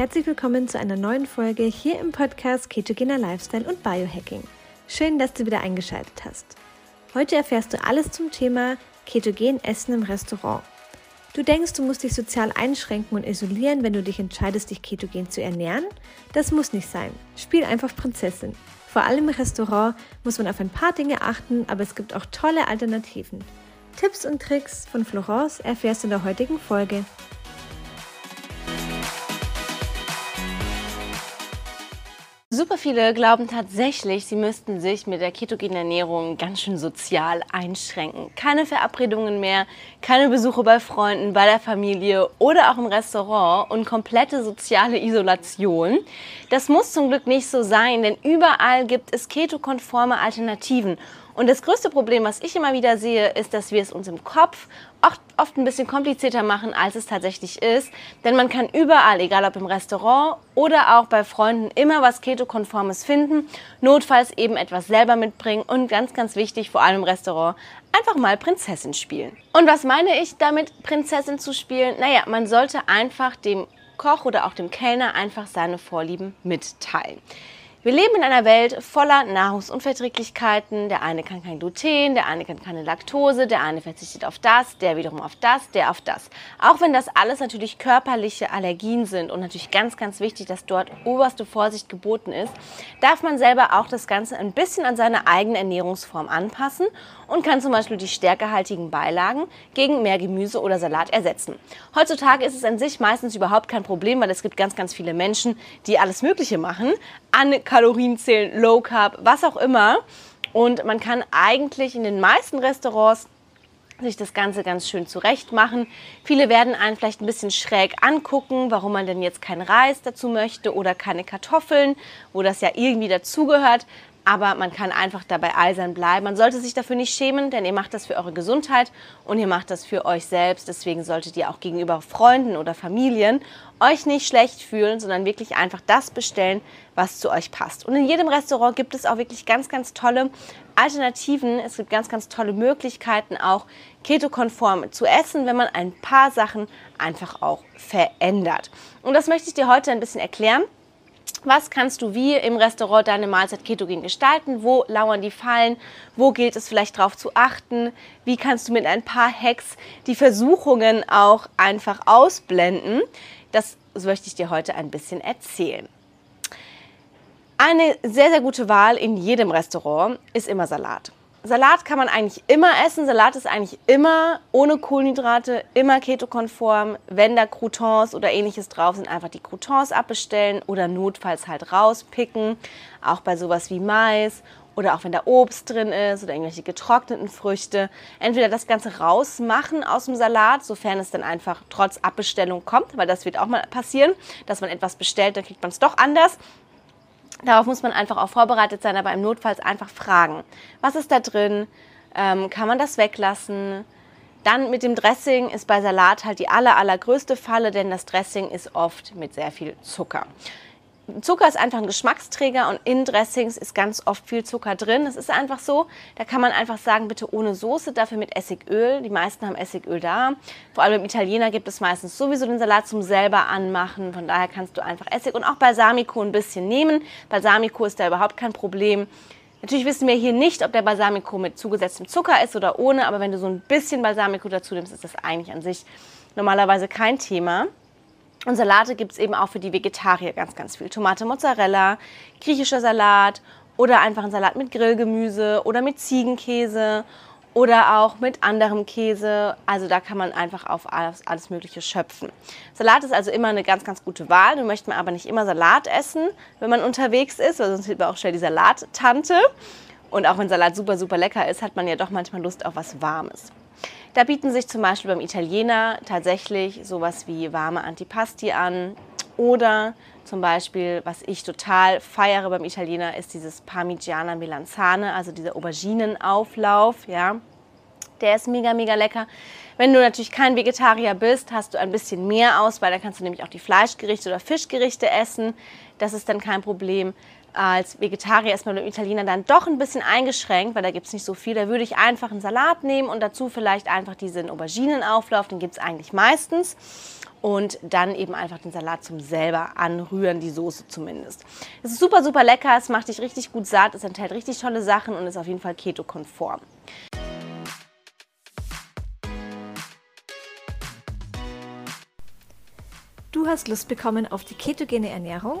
Herzlich willkommen zu einer neuen Folge hier im Podcast Ketogener Lifestyle und Biohacking. Schön, dass du wieder eingeschaltet hast. Heute erfährst du alles zum Thema Ketogen Essen im Restaurant. Du denkst, du musst dich sozial einschränken und isolieren, wenn du dich entscheidest, dich ketogen zu ernähren? Das muss nicht sein. Spiel einfach Prinzessin. Vor allem im Restaurant muss man auf ein paar Dinge achten, aber es gibt auch tolle Alternativen. Tipps und Tricks von Florence erfährst du in der heutigen Folge. Super viele glauben tatsächlich, sie müssten sich mit der ketogenen Ernährung ganz schön sozial einschränken. Keine Verabredungen mehr, keine Besuche bei Freunden, bei der Familie oder auch im Restaurant und komplette soziale Isolation. Das muss zum Glück nicht so sein, denn überall gibt es ketokonforme Alternativen. Und das größte Problem, was ich immer wieder sehe, ist, dass wir es uns im Kopf oft, oft ein bisschen komplizierter machen, als es tatsächlich ist. Denn man kann überall, egal ob im Restaurant oder auch bei Freunden, immer was Keto-konformes finden. Notfalls eben etwas selber mitbringen und ganz, ganz wichtig, vor allem im Restaurant, einfach mal Prinzessin spielen. Und was meine ich damit, Prinzessin zu spielen? Naja, man sollte einfach dem Koch oder auch dem Kellner einfach seine Vorlieben mitteilen. Wir leben in einer Welt voller Nahrungsunverträglichkeiten. Der eine kann kein Gluten, der eine kann keine Laktose, der eine verzichtet auf das, der wiederum auf das, der auf das. Auch wenn das alles natürlich körperliche Allergien sind und natürlich ganz, ganz wichtig, dass dort oberste Vorsicht geboten ist, darf man selber auch das Ganze ein bisschen an seine eigene Ernährungsform anpassen und kann zum Beispiel die stärkehaltigen Beilagen gegen mehr Gemüse oder Salat ersetzen. Heutzutage ist es an sich meistens überhaupt kein Problem, weil es gibt ganz, ganz viele Menschen, die alles Mögliche machen. An Kalorien zählen, Low Carb, was auch immer. Und man kann eigentlich in den meisten Restaurants sich das Ganze ganz schön zurecht machen. Viele werden einen vielleicht ein bisschen schräg angucken, warum man denn jetzt keinen Reis dazu möchte oder keine Kartoffeln, wo das ja irgendwie dazugehört aber man kann einfach dabei eisern bleiben. Man sollte sich dafür nicht schämen, denn ihr macht das für eure Gesundheit und ihr macht das für euch selbst. Deswegen solltet ihr auch gegenüber Freunden oder Familien euch nicht schlecht fühlen, sondern wirklich einfach das bestellen, was zu euch passt. Und in jedem Restaurant gibt es auch wirklich ganz, ganz tolle Alternativen. Es gibt ganz, ganz tolle Möglichkeiten, auch ketokonform zu essen, wenn man ein paar Sachen einfach auch verändert. Und das möchte ich dir heute ein bisschen erklären. Was kannst du wie im Restaurant deine Mahlzeit ketogen gestalten? Wo lauern die Fallen? Wo gilt es vielleicht darauf zu achten? Wie kannst du mit ein paar Hacks die Versuchungen auch einfach ausblenden? Das möchte ich dir heute ein bisschen erzählen. Eine sehr, sehr gute Wahl in jedem Restaurant ist immer Salat. Salat kann man eigentlich immer essen. Salat ist eigentlich immer ohne Kohlenhydrate, immer ketokonform. Wenn da Croutons oder ähnliches drauf sind, einfach die Croutons abbestellen oder notfalls halt rauspicken. Auch bei sowas wie Mais oder auch wenn da Obst drin ist oder irgendwelche getrockneten Früchte. Entweder das Ganze rausmachen aus dem Salat, sofern es dann einfach trotz Abbestellung kommt, weil das wird auch mal passieren, dass man etwas bestellt, dann kriegt man es doch anders. Darauf muss man einfach auch vorbereitet sein, aber im Notfall einfach fragen. Was ist da drin? Ähm, kann man das weglassen? Dann mit dem Dressing ist bei Salat halt die aller, allergrößte Falle, denn das Dressing ist oft mit sehr viel Zucker. Zucker ist einfach ein Geschmacksträger und in Dressings ist ganz oft viel Zucker drin. Es ist einfach so, da kann man einfach sagen, bitte ohne Soße, dafür mit Essigöl. Die meisten haben Essigöl da. Vor allem im Italiener gibt es meistens sowieso den Salat zum selber anmachen. Von daher kannst du einfach Essig und auch Balsamico ein bisschen nehmen. Balsamico ist da überhaupt kein Problem. Natürlich wissen wir hier nicht, ob der Balsamico mit zugesetztem Zucker ist oder ohne, aber wenn du so ein bisschen Balsamico dazu nimmst, ist das eigentlich an sich normalerweise kein Thema. Und Salate gibt es eben auch für die Vegetarier ganz, ganz viel. Tomate, Mozzarella, griechischer Salat oder einfach ein Salat mit Grillgemüse oder mit Ziegenkäse oder auch mit anderem Käse. Also da kann man einfach auf alles, alles, Mögliche schöpfen. Salat ist also immer eine ganz, ganz gute Wahl. Du möchtest aber nicht immer Salat essen, wenn man unterwegs ist, weil sonst wird man auch schnell die Salattante. Und auch wenn Salat super, super lecker ist, hat man ja doch manchmal Lust auf was Warmes. Da bieten sich zum Beispiel beim Italiener tatsächlich sowas wie warme Antipasti an oder zum Beispiel, was ich total feiere beim Italiener, ist dieses Parmigiana Melanzane, also dieser Auberginenauflauf, ja. Der ist mega, mega lecker. Wenn du natürlich kein Vegetarier bist, hast du ein bisschen mehr Auswahl. Da kannst du nämlich auch die Fleischgerichte oder Fischgerichte essen. Das ist dann kein Problem. Als Vegetarier ist man beim Italiener dann doch ein bisschen eingeschränkt, weil da gibt es nicht so viel. Da würde ich einfach einen Salat nehmen und dazu vielleicht einfach diesen Auberginenauflauf, den gibt es eigentlich meistens. Und dann eben einfach den Salat zum selber anrühren, die Soße zumindest. Es ist super, super lecker, es macht dich richtig gut satt, es enthält richtig tolle Sachen und ist auf jeden Fall keto-konform. Du hast Lust bekommen auf die ketogene Ernährung?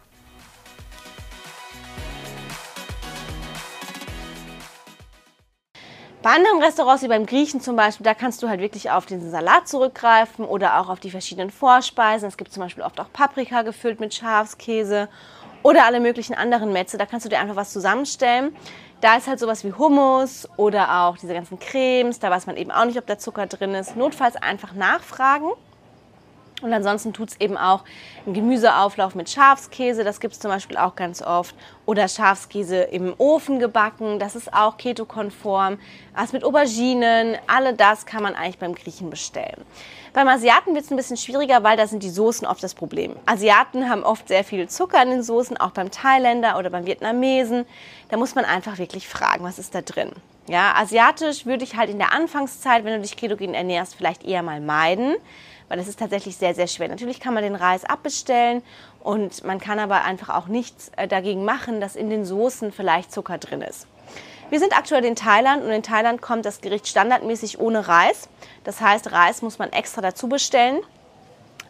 Bei anderen Restaurants, wie beim Griechen zum Beispiel, da kannst du halt wirklich auf diesen Salat zurückgreifen oder auch auf die verschiedenen Vorspeisen. Es gibt zum Beispiel oft auch Paprika gefüllt mit Schafskäse oder alle möglichen anderen Metze. Da kannst du dir einfach was zusammenstellen. Da ist halt sowas wie Hummus oder auch diese ganzen Cremes. Da weiß man eben auch nicht, ob da Zucker drin ist. Notfalls einfach nachfragen. Und ansonsten tut es eben auch einen Gemüseauflauf mit Schafskäse, das gibt es zum Beispiel auch ganz oft. Oder Schafskäse im Ofen gebacken, das ist auch ketokonform. Was mit Auberginen, alle das kann man eigentlich beim Griechen bestellen. Beim Asiaten wird es ein bisschen schwieriger, weil da sind die Soßen oft das Problem. Asiaten haben oft sehr viel Zucker in den Soßen, auch beim Thailänder oder beim Vietnamesen. Da muss man einfach wirklich fragen, was ist da drin. Ja, asiatisch würde ich halt in der Anfangszeit, wenn du dich ketogen ernährst, vielleicht eher mal meiden weil das ist tatsächlich sehr, sehr schwer. Natürlich kann man den Reis abbestellen und man kann aber einfach auch nichts äh, dagegen machen, dass in den Soßen vielleicht Zucker drin ist. Wir sind aktuell in Thailand und in Thailand kommt das Gericht standardmäßig ohne Reis. Das heißt, Reis muss man extra dazu bestellen.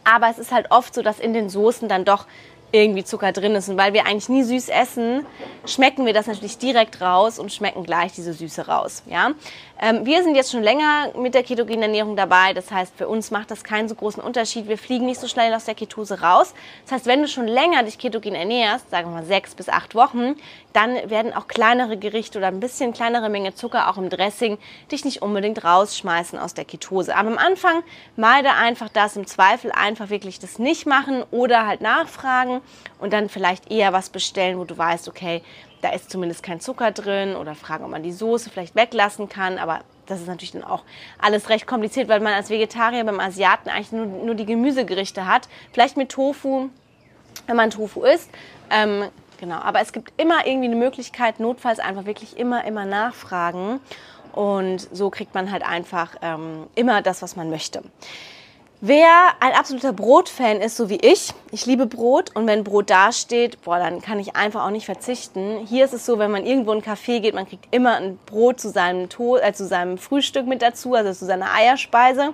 Aber es ist halt oft so, dass in den Soßen dann doch irgendwie Zucker drin ist. Und weil wir eigentlich nie süß essen, schmecken wir das natürlich direkt raus und schmecken gleich diese Süße raus. Ja? Ähm, wir sind jetzt schon länger mit der ketogenen Ernährung dabei. Das heißt, für uns macht das keinen so großen Unterschied. Wir fliegen nicht so schnell aus der Ketose raus. Das heißt, wenn du schon länger dich ketogen ernährst, sagen wir mal sechs bis acht Wochen, dann werden auch kleinere Gerichte oder ein bisschen kleinere Menge Zucker auch im Dressing dich nicht unbedingt rausschmeißen aus der Ketose. Aber am Anfang meide einfach das, im Zweifel einfach wirklich das nicht machen oder halt nachfragen und dann vielleicht eher was bestellen, wo du weißt, okay, da ist zumindest kein Zucker drin oder fragen, ob man die Soße vielleicht weglassen kann. Aber das ist natürlich dann auch alles recht kompliziert, weil man als Vegetarier beim Asiaten eigentlich nur, nur die Gemüsegerichte hat. Vielleicht mit Tofu, wenn man Tofu isst. Ähm, genau, aber es gibt immer irgendwie eine Möglichkeit, notfalls einfach wirklich immer, immer nachfragen. Und so kriegt man halt einfach ähm, immer das, was man möchte. Wer ein absoluter Brotfan ist, so wie ich, ich liebe Brot und wenn Brot dasteht, boah, dann kann ich einfach auch nicht verzichten. Hier ist es so, wenn man irgendwo in einen Café geht, man kriegt immer ein Brot zu seinem, to äh, zu seinem Frühstück mit dazu, also zu seiner Eierspeise.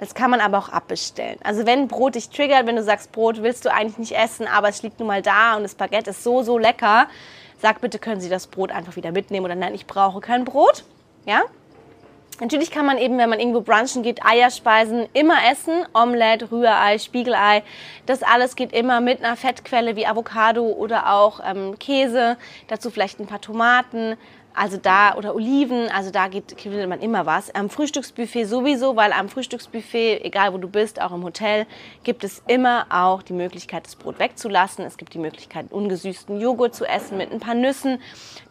Das kann man aber auch abbestellen. Also wenn Brot dich triggert, wenn du sagst, Brot willst du eigentlich nicht essen, aber es liegt nun mal da und das Baguette ist so, so lecker, sag bitte, können Sie das Brot einfach wieder mitnehmen oder nein, ich brauche kein Brot. Ja, Natürlich kann man eben, wenn man irgendwo brunchen geht, Eierspeisen immer essen. Omelette, Rührei, Spiegelei. Das alles geht immer mit einer Fettquelle wie Avocado oder auch ähm, Käse. Dazu vielleicht ein paar Tomaten, also da, oder Oliven, also da geht, findet man immer was. Am Frühstücksbuffet sowieso, weil am Frühstücksbuffet, egal wo du bist, auch im Hotel, gibt es immer auch die Möglichkeit, das Brot wegzulassen. Es gibt die Möglichkeit, ungesüßten Joghurt zu essen mit ein paar Nüssen.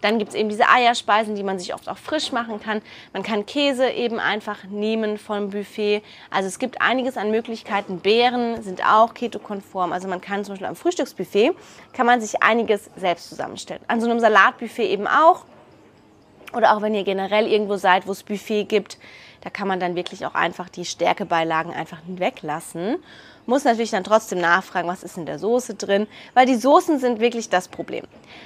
Dann gibt es eben diese Eierspeisen, die man sich oft auch frisch machen kann. Man kann Käse eben einfach nehmen vom Buffet. Also es gibt einiges an Möglichkeiten. Beeren sind auch ketokonform. Also man kann zum Beispiel am Frühstücksbuffet, kann man sich einiges selbst zusammenstellen. An so einem Salatbuffet eben auch. Oder auch wenn ihr generell irgendwo seid, wo es Buffet gibt, da kann man dann wirklich auch einfach die Stärkebeilagen einfach weglassen. Muss natürlich dann trotzdem nachfragen, was ist in der Soße drin, weil die Soßen sind wirklich das Problem.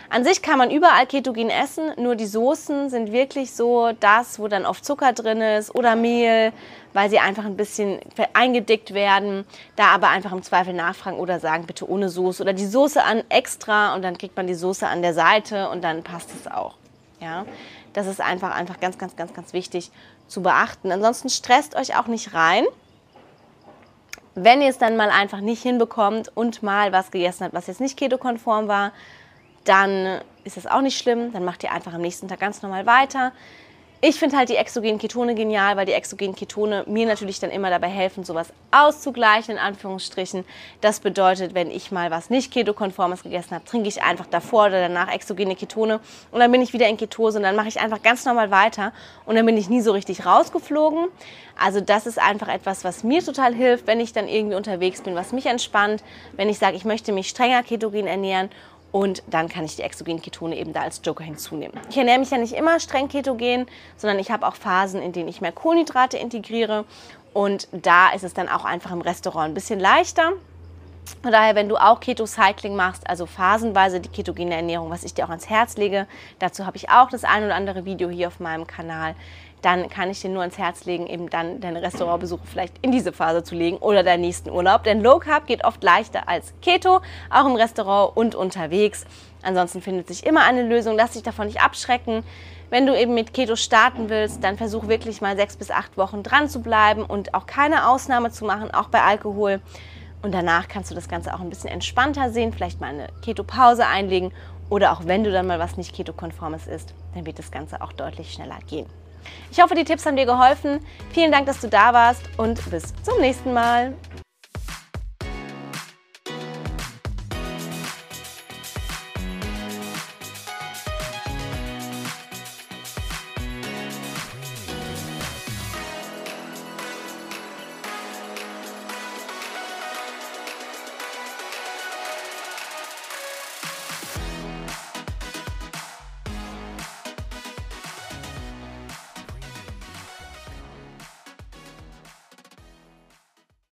An sich kann man überall ketogen essen, nur die Soßen sind wirklich so das, wo dann oft Zucker drin ist oder Mehl, weil sie einfach ein bisschen eingedickt werden. Da aber einfach im Zweifel nachfragen oder sagen, bitte ohne Soße oder die Soße an extra und dann kriegt man die Soße an der Seite und dann passt es auch. Ja, das ist einfach, einfach ganz, ganz, ganz, ganz wichtig zu beachten. Ansonsten stresst euch auch nicht rein. Wenn ihr es dann mal einfach nicht hinbekommt und mal was gegessen habt, was jetzt nicht ketokonform war, dann ist das auch nicht schlimm. Dann macht ihr einfach am nächsten Tag ganz normal weiter. Ich finde halt die exogenen Ketone genial, weil die exogenen Ketone mir natürlich dann immer dabei helfen, sowas auszugleichen, in Anführungsstrichen. Das bedeutet, wenn ich mal was nicht ketokonformes gegessen habe, trinke ich einfach davor oder danach exogene Ketone und dann bin ich wieder in Ketose und dann mache ich einfach ganz normal weiter und dann bin ich nie so richtig rausgeflogen. Also das ist einfach etwas, was mir total hilft, wenn ich dann irgendwie unterwegs bin, was mich entspannt, wenn ich sage, ich möchte mich strenger ketogen ernähren und dann kann ich die exogenen Ketone eben da als Joker hinzunehmen. Ich ernähre mich ja nicht immer streng ketogen, sondern ich habe auch Phasen, in denen ich mehr Kohlenhydrate integriere. Und da ist es dann auch einfach im Restaurant ein bisschen leichter. Von daher, wenn du auch Keto-Cycling machst, also phasenweise die ketogene Ernährung, was ich dir auch ans Herz lege, dazu habe ich auch das ein oder andere Video hier auf meinem Kanal, dann kann ich dir nur ans Herz legen, eben dann deine Restaurantbesuche vielleicht in diese Phase zu legen oder deinen nächsten Urlaub. Denn Low Carb geht oft leichter als Keto, auch im Restaurant und unterwegs. Ansonsten findet sich immer eine Lösung. Lass dich davon nicht abschrecken. Wenn du eben mit Keto starten willst, dann versuch wirklich mal sechs bis acht Wochen dran zu bleiben und auch keine Ausnahme zu machen, auch bei Alkohol. Und danach kannst du das Ganze auch ein bisschen entspannter sehen, vielleicht mal eine Keto-Pause einlegen oder auch wenn du dann mal was nicht Keto-konformes isst, dann wird das Ganze auch deutlich schneller gehen. Ich hoffe, die Tipps haben dir geholfen. Vielen Dank, dass du da warst und bis zum nächsten Mal.